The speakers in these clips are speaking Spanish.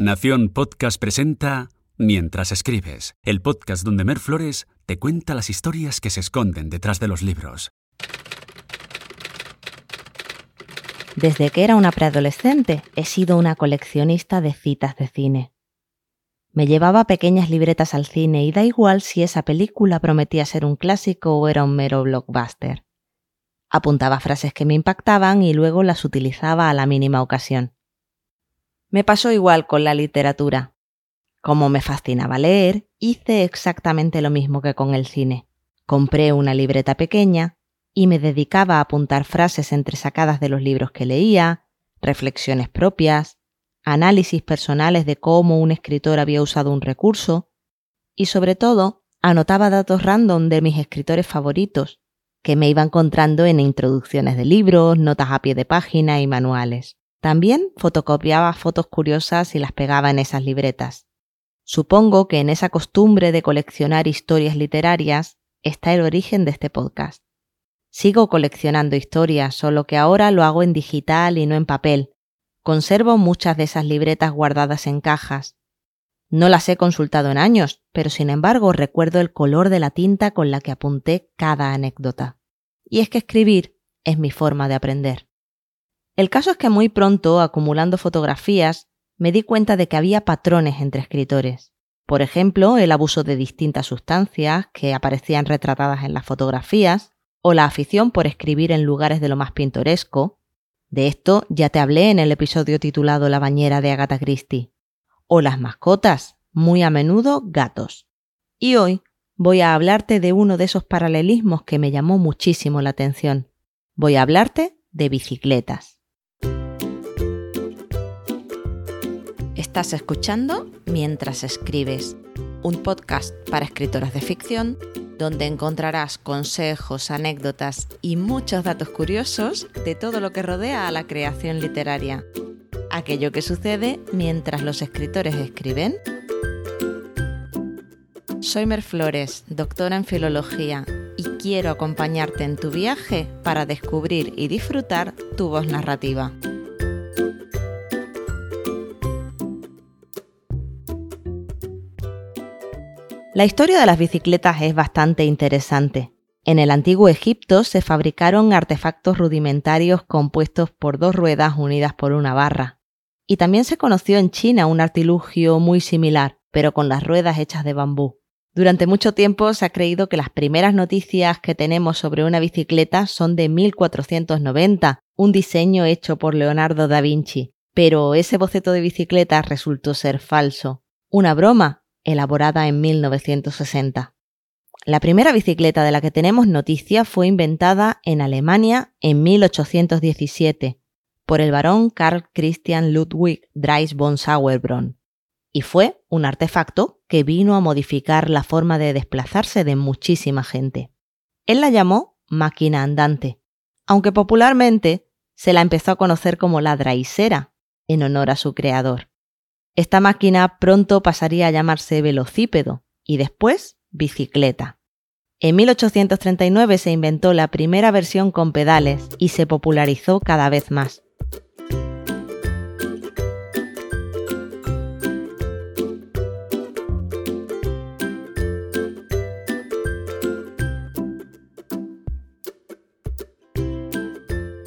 Nación Podcast presenta Mientras escribes, el podcast donde Mer Flores te cuenta las historias que se esconden detrás de los libros. Desde que era una preadolescente he sido una coleccionista de citas de cine. Me llevaba pequeñas libretas al cine y da igual si esa película prometía ser un clásico o era un mero blockbuster. Apuntaba frases que me impactaban y luego las utilizaba a la mínima ocasión. Me pasó igual con la literatura. Como me fascinaba leer, hice exactamente lo mismo que con el cine. Compré una libreta pequeña y me dedicaba a apuntar frases entresacadas de los libros que leía, reflexiones propias, análisis personales de cómo un escritor había usado un recurso y sobre todo anotaba datos random de mis escritores favoritos que me iba encontrando en introducciones de libros, notas a pie de página y manuales. También fotocopiaba fotos curiosas y las pegaba en esas libretas. Supongo que en esa costumbre de coleccionar historias literarias está el origen de este podcast. Sigo coleccionando historias, solo que ahora lo hago en digital y no en papel. Conservo muchas de esas libretas guardadas en cajas. No las he consultado en años, pero sin embargo recuerdo el color de la tinta con la que apunté cada anécdota. Y es que escribir es mi forma de aprender. El caso es que muy pronto, acumulando fotografías, me di cuenta de que había patrones entre escritores. Por ejemplo, el abuso de distintas sustancias que aparecían retratadas en las fotografías, o la afición por escribir en lugares de lo más pintoresco. De esto ya te hablé en el episodio titulado La bañera de Agatha Christie. O las mascotas, muy a menudo gatos. Y hoy voy a hablarte de uno de esos paralelismos que me llamó muchísimo la atención. Voy a hablarte de bicicletas. Estás escuchando Mientras escribes, un podcast para escritoras de ficción donde encontrarás consejos, anécdotas y muchos datos curiosos de todo lo que rodea a la creación literaria. Aquello que sucede mientras los escritores escriben. Soy Mer Flores, doctora en filología, y quiero acompañarte en tu viaje para descubrir y disfrutar tu voz narrativa. La historia de las bicicletas es bastante interesante. En el antiguo Egipto se fabricaron artefactos rudimentarios compuestos por dos ruedas unidas por una barra. Y también se conoció en China un artilugio muy similar, pero con las ruedas hechas de bambú. Durante mucho tiempo se ha creído que las primeras noticias que tenemos sobre una bicicleta son de 1490, un diseño hecho por Leonardo da Vinci, pero ese boceto de bicicleta resultó ser falso. Una broma, elaborada en 1960. La primera bicicleta de la que tenemos noticia fue inventada en Alemania en 1817 por el barón Carl Christian Ludwig Drais von Sauerbrunn y fue un artefacto que vino a modificar la forma de desplazarse de muchísima gente. Él la llamó máquina andante, aunque popularmente se la empezó a conocer como la draisera, en honor a su creador. Esta máquina pronto pasaría a llamarse velocípedo y después bicicleta. En 1839 se inventó la primera versión con pedales y se popularizó cada vez más.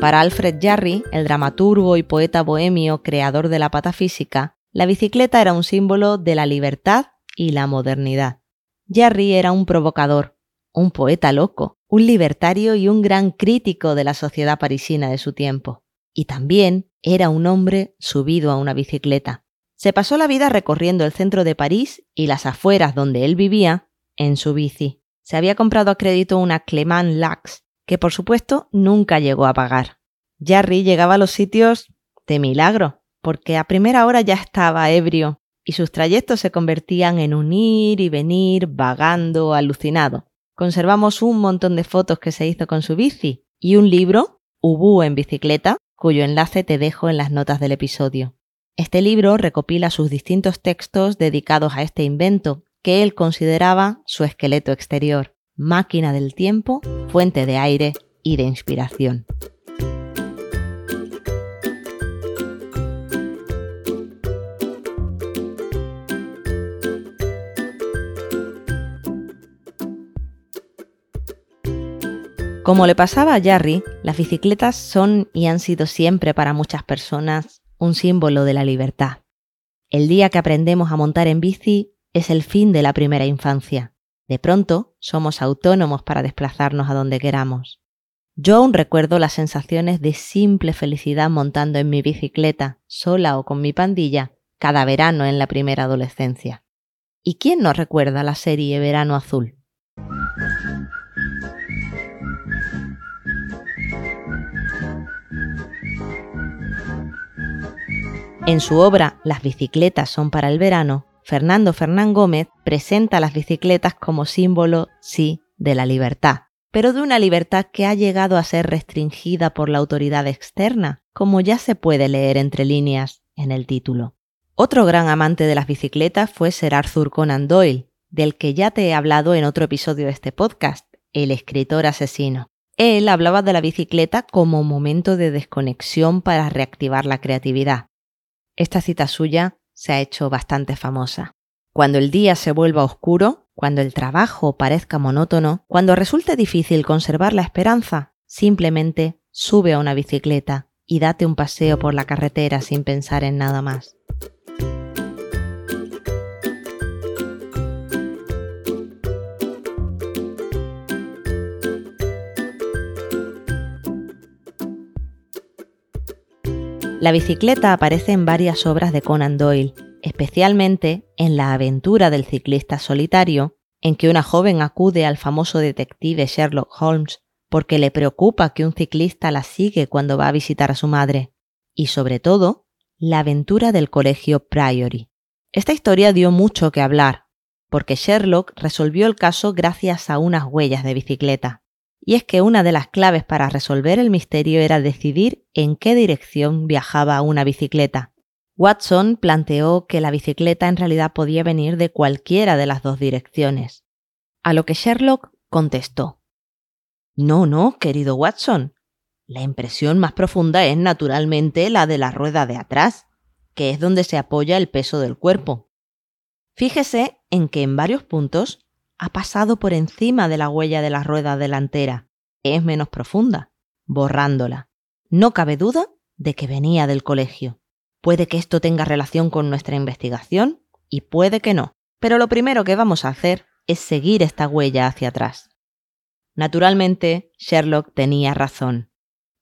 Para Alfred Jarry, el dramaturgo y poeta bohemio creador de la patafísica, la bicicleta era un símbolo de la libertad y la modernidad. Jarry era un provocador, un poeta loco, un libertario y un gran crítico de la sociedad parisina de su tiempo. Y también era un hombre subido a una bicicleta. Se pasó la vida recorriendo el centro de París y las afueras donde él vivía en su bici. Se había comprado a crédito una Clement Lux, que por supuesto nunca llegó a pagar. Jarry llegaba a los sitios de milagro, porque a primera hora ya estaba ebrio y sus trayectos se convertían en un ir y venir, vagando, alucinado. Conservamos un montón de fotos que se hizo con su bici y un libro, Ubu en bicicleta, cuyo enlace te dejo en las notas del episodio. Este libro recopila sus distintos textos dedicados a este invento que él consideraba su esqueleto exterior, máquina del tiempo, fuente de aire y de inspiración. Como le pasaba a Jarry, las bicicletas son y han sido siempre para muchas personas un símbolo de la libertad. El día que aprendemos a montar en bici es el fin de la primera infancia. De pronto somos autónomos para desplazarnos a donde queramos. Yo aún recuerdo las sensaciones de simple felicidad montando en mi bicicleta, sola o con mi pandilla, cada verano en la primera adolescencia. ¿Y quién no recuerda la serie Verano Azul? En su obra Las bicicletas son para el verano, Fernando Fernán Gómez presenta las bicicletas como símbolo, sí, de la libertad, pero de una libertad que ha llegado a ser restringida por la autoridad externa, como ya se puede leer entre líneas en el título. Otro gran amante de las bicicletas fue Sir Arthur Conan Doyle, del que ya te he hablado en otro episodio de este podcast, El escritor asesino. Él hablaba de la bicicleta como momento de desconexión para reactivar la creatividad. Esta cita suya se ha hecho bastante famosa. Cuando el día se vuelva oscuro, cuando el trabajo parezca monótono, cuando resulte difícil conservar la esperanza, simplemente sube a una bicicleta y date un paseo por la carretera sin pensar en nada más. La bicicleta aparece en varias obras de Conan Doyle, especialmente en La aventura del ciclista solitario, en que una joven acude al famoso detective Sherlock Holmes porque le preocupa que un ciclista la sigue cuando va a visitar a su madre, y sobre todo, la aventura del colegio Priory. Esta historia dio mucho que hablar, porque Sherlock resolvió el caso gracias a unas huellas de bicicleta y es que una de las claves para resolver el misterio era decidir en qué dirección viajaba una bicicleta. Watson planteó que la bicicleta en realidad podía venir de cualquiera de las dos direcciones, a lo que Sherlock contestó. No, no, querido Watson. La impresión más profunda es naturalmente la de la rueda de atrás, que es donde se apoya el peso del cuerpo. Fíjese en que en varios puntos ha pasado por encima de la huella de la rueda delantera, es menos profunda, borrándola. No cabe duda de que venía del colegio. Puede que esto tenga relación con nuestra investigación y puede que no, pero lo primero que vamos a hacer es seguir esta huella hacia atrás. Naturalmente, Sherlock tenía razón.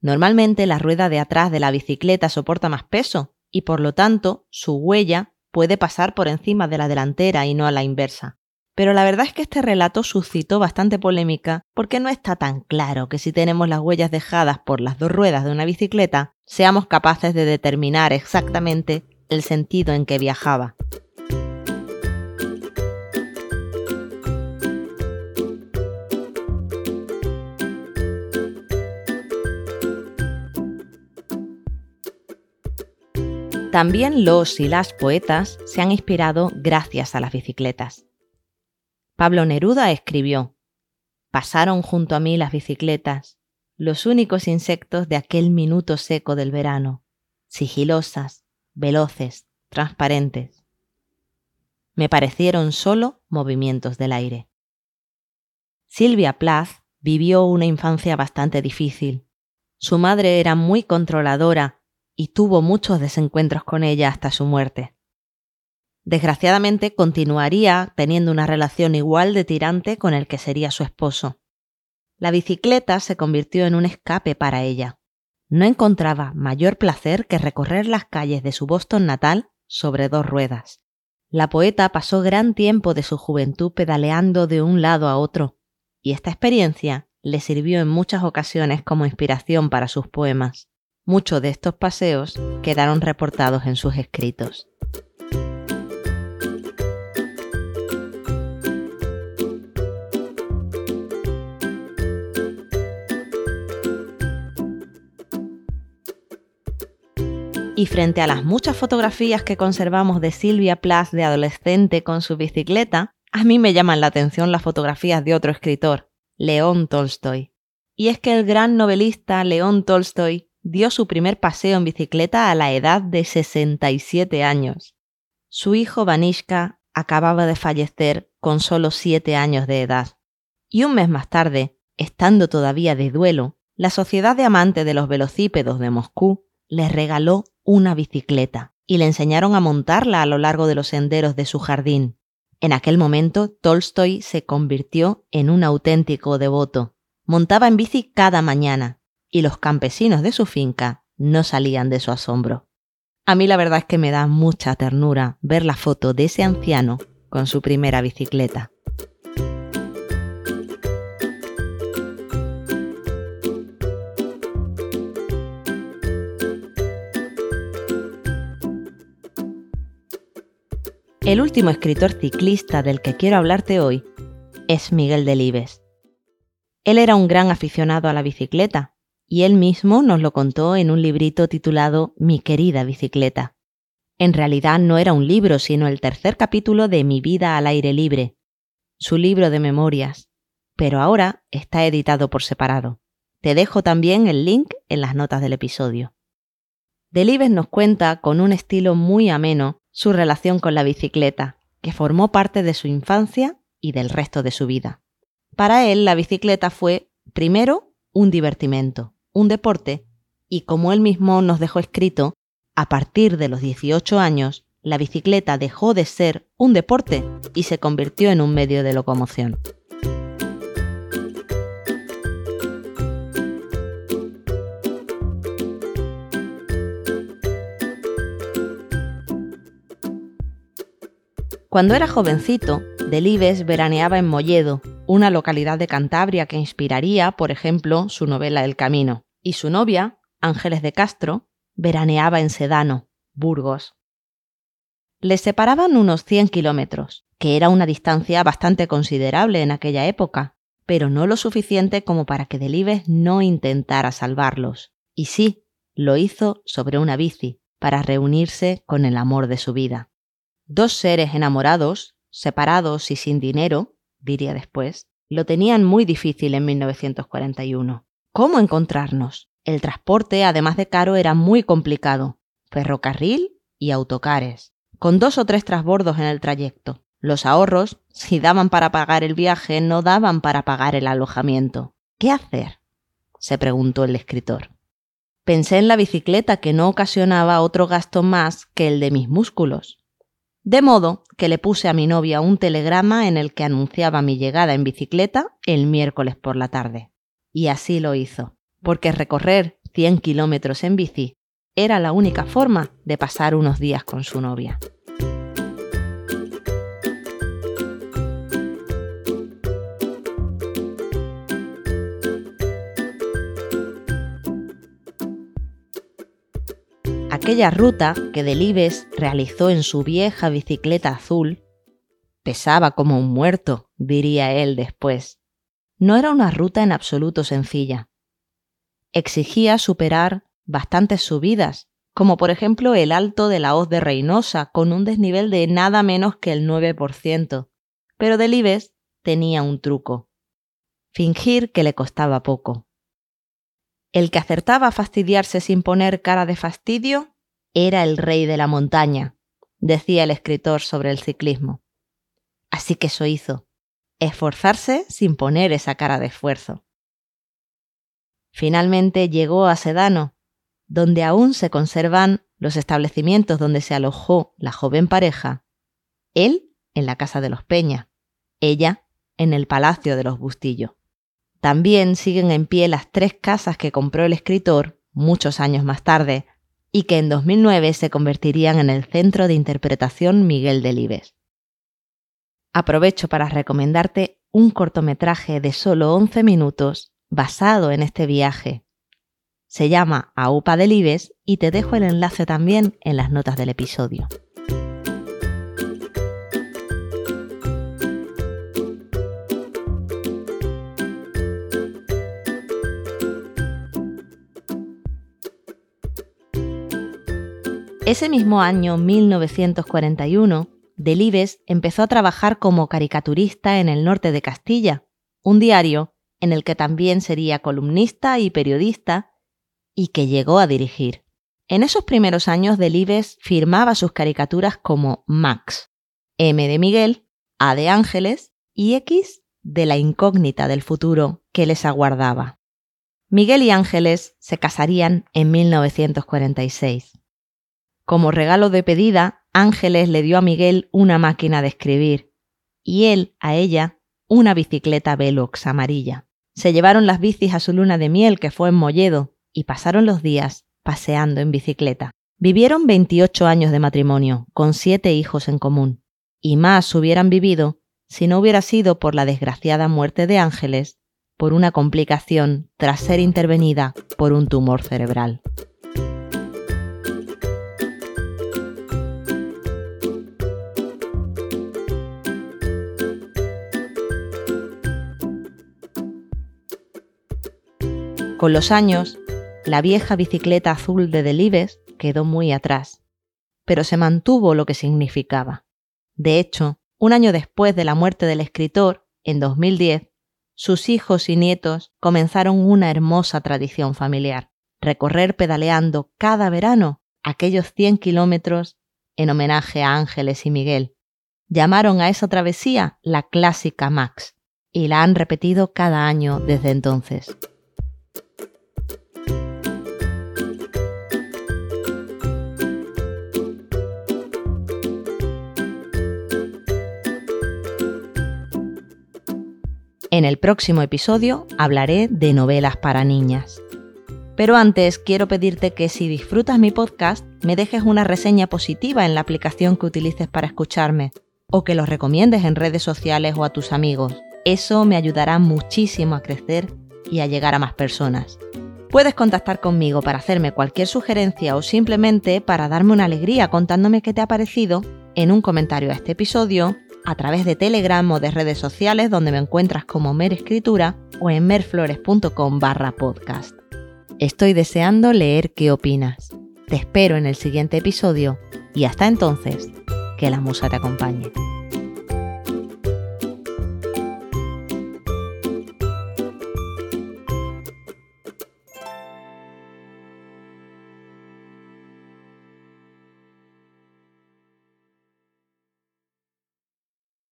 Normalmente la rueda de atrás de la bicicleta soporta más peso y por lo tanto su huella puede pasar por encima de la delantera y no a la inversa. Pero la verdad es que este relato suscitó bastante polémica porque no está tan claro que si tenemos las huellas dejadas por las dos ruedas de una bicicleta, seamos capaces de determinar exactamente el sentido en que viajaba. También los y las poetas se han inspirado gracias a las bicicletas. Pablo Neruda escribió, Pasaron junto a mí las bicicletas, los únicos insectos de aquel minuto seco del verano, sigilosas, veloces, transparentes. Me parecieron solo movimientos del aire. Silvia Plath vivió una infancia bastante difícil. Su madre era muy controladora y tuvo muchos desencuentros con ella hasta su muerte. Desgraciadamente continuaría teniendo una relación igual de tirante con el que sería su esposo. La bicicleta se convirtió en un escape para ella. No encontraba mayor placer que recorrer las calles de su Boston natal sobre dos ruedas. La poeta pasó gran tiempo de su juventud pedaleando de un lado a otro, y esta experiencia le sirvió en muchas ocasiones como inspiración para sus poemas. Muchos de estos paseos quedaron reportados en sus escritos. Y frente a las muchas fotografías que conservamos de Silvia Plath de adolescente con su bicicleta, a mí me llaman la atención las fotografías de otro escritor, León Tolstoy. Y es que el gran novelista León Tolstoy dio su primer paseo en bicicleta a la edad de 67 años. Su hijo Vanishka acababa de fallecer con solo 7 años de edad. Y un mes más tarde, estando todavía de duelo, la Sociedad de Amantes de los Velocípedos de Moscú le regaló una bicicleta y le enseñaron a montarla a lo largo de los senderos de su jardín. En aquel momento, Tolstoy se convirtió en un auténtico devoto. Montaba en bici cada mañana y los campesinos de su finca no salían de su asombro. A mí la verdad es que me da mucha ternura ver la foto de ese anciano con su primera bicicleta. El último escritor ciclista del que quiero hablarte hoy es Miguel Delibes. Él era un gran aficionado a la bicicleta y él mismo nos lo contó en un librito titulado Mi querida bicicleta. En realidad no era un libro, sino el tercer capítulo de Mi vida al aire libre, su libro de memorias, pero ahora está editado por separado. Te dejo también el link en las notas del episodio. Delibes nos cuenta con un estilo muy ameno su relación con la bicicleta, que formó parte de su infancia y del resto de su vida. Para él, la bicicleta fue, primero, un divertimento, un deporte, y como él mismo nos dejó escrito, a partir de los 18 años, la bicicleta dejó de ser un deporte y se convirtió en un medio de locomoción. Cuando era jovencito, Delibes veraneaba en Molledo, una localidad de Cantabria que inspiraría, por ejemplo, su novela El Camino, y su novia, Ángeles de Castro, veraneaba en Sedano, Burgos. Les separaban unos 100 kilómetros, que era una distancia bastante considerable en aquella época, pero no lo suficiente como para que Delibes no intentara salvarlos. Y sí, lo hizo sobre una bici, para reunirse con el amor de su vida. Dos seres enamorados, separados y sin dinero, diría después, lo tenían muy difícil en 1941. ¿Cómo encontrarnos? El transporte, además de caro, era muy complicado. Ferrocarril y autocares, con dos o tres trasbordos en el trayecto. Los ahorros, si daban para pagar el viaje, no daban para pagar el alojamiento. ¿Qué hacer? se preguntó el escritor. Pensé en la bicicleta que no ocasionaba otro gasto más que el de mis músculos. De modo que le puse a mi novia un telegrama en el que anunciaba mi llegada en bicicleta el miércoles por la tarde. Y así lo hizo, porque recorrer 100 kilómetros en bici era la única forma de pasar unos días con su novia. Aquella ruta que Delibes realizó en su vieja bicicleta azul pesaba como un muerto, diría él después. No era una ruta en absoluto sencilla. Exigía superar bastantes subidas, como por ejemplo el alto de la hoz de Reynosa, con un desnivel de nada menos que el 9%. Pero Delibes tenía un truco. Fingir que le costaba poco. El que acertaba a fastidiarse sin poner cara de fastidio era el rey de la montaña, decía el escritor sobre el ciclismo. Así que eso hizo, esforzarse sin poner esa cara de esfuerzo. Finalmente llegó a Sedano, donde aún se conservan los establecimientos donde se alojó la joven pareja, él en la casa de los Peña, ella en el palacio de los Bustillo. También siguen en pie las tres casas que compró el escritor muchos años más tarde y que en 2009 se convertirían en el centro de interpretación Miguel Delibes. Aprovecho para recomendarte un cortometraje de solo 11 minutos basado en este viaje. Se llama AUPA Delibes y te dejo el enlace también en las notas del episodio. Ese mismo año, 1941, Delibes empezó a trabajar como caricaturista en el norte de Castilla, un diario en el que también sería columnista y periodista y que llegó a dirigir. En esos primeros años Delibes firmaba sus caricaturas como Max, M de Miguel, A de Ángeles y X de la incógnita del futuro, que les aguardaba. Miguel y Ángeles se casarían en 1946. Como regalo de pedida, Ángeles le dio a Miguel una máquina de escribir y él a ella una bicicleta Velox amarilla. Se llevaron las bicis a su luna de miel, que fue en Molledo, y pasaron los días paseando en bicicleta. Vivieron 28 años de matrimonio, con siete hijos en común, y más hubieran vivido si no hubiera sido por la desgraciada muerte de Ángeles por una complicación tras ser intervenida por un tumor cerebral. Con los años, la vieja bicicleta azul de Delibes quedó muy atrás, pero se mantuvo lo que significaba. De hecho, un año después de la muerte del escritor, en 2010, sus hijos y nietos comenzaron una hermosa tradición familiar, recorrer pedaleando cada verano aquellos 100 kilómetros en homenaje a Ángeles y Miguel. Llamaron a esa travesía la clásica Max y la han repetido cada año desde entonces. En el próximo episodio hablaré de novelas para niñas. Pero antes quiero pedirte que si disfrutas mi podcast, me dejes una reseña positiva en la aplicación que utilices para escucharme, o que los recomiendes en redes sociales o a tus amigos. Eso me ayudará muchísimo a crecer y a llegar a más personas. Puedes contactar conmigo para hacerme cualquier sugerencia o simplemente para darme una alegría contándome qué te ha parecido en un comentario a este episodio a través de Telegram o de redes sociales donde me encuentras como Mer Escritura o en merflores.com barra podcast. Estoy deseando leer qué opinas. Te espero en el siguiente episodio y hasta entonces, que la musa te acompañe.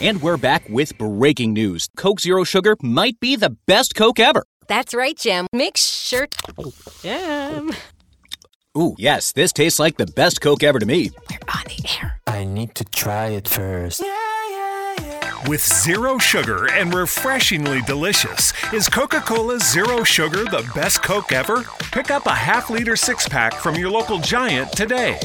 And we're back with breaking news. Coke Zero Sugar might be the best Coke ever. That's right, Jim. Make sure. Oh, Jim. Ooh, yes, this tastes like the best Coke ever to me. We're on the air. I need to try it first. With zero sugar and refreshingly delicious, is Coca Cola Zero Sugar the best Coke ever? Pick up a half liter six pack from your local giant today.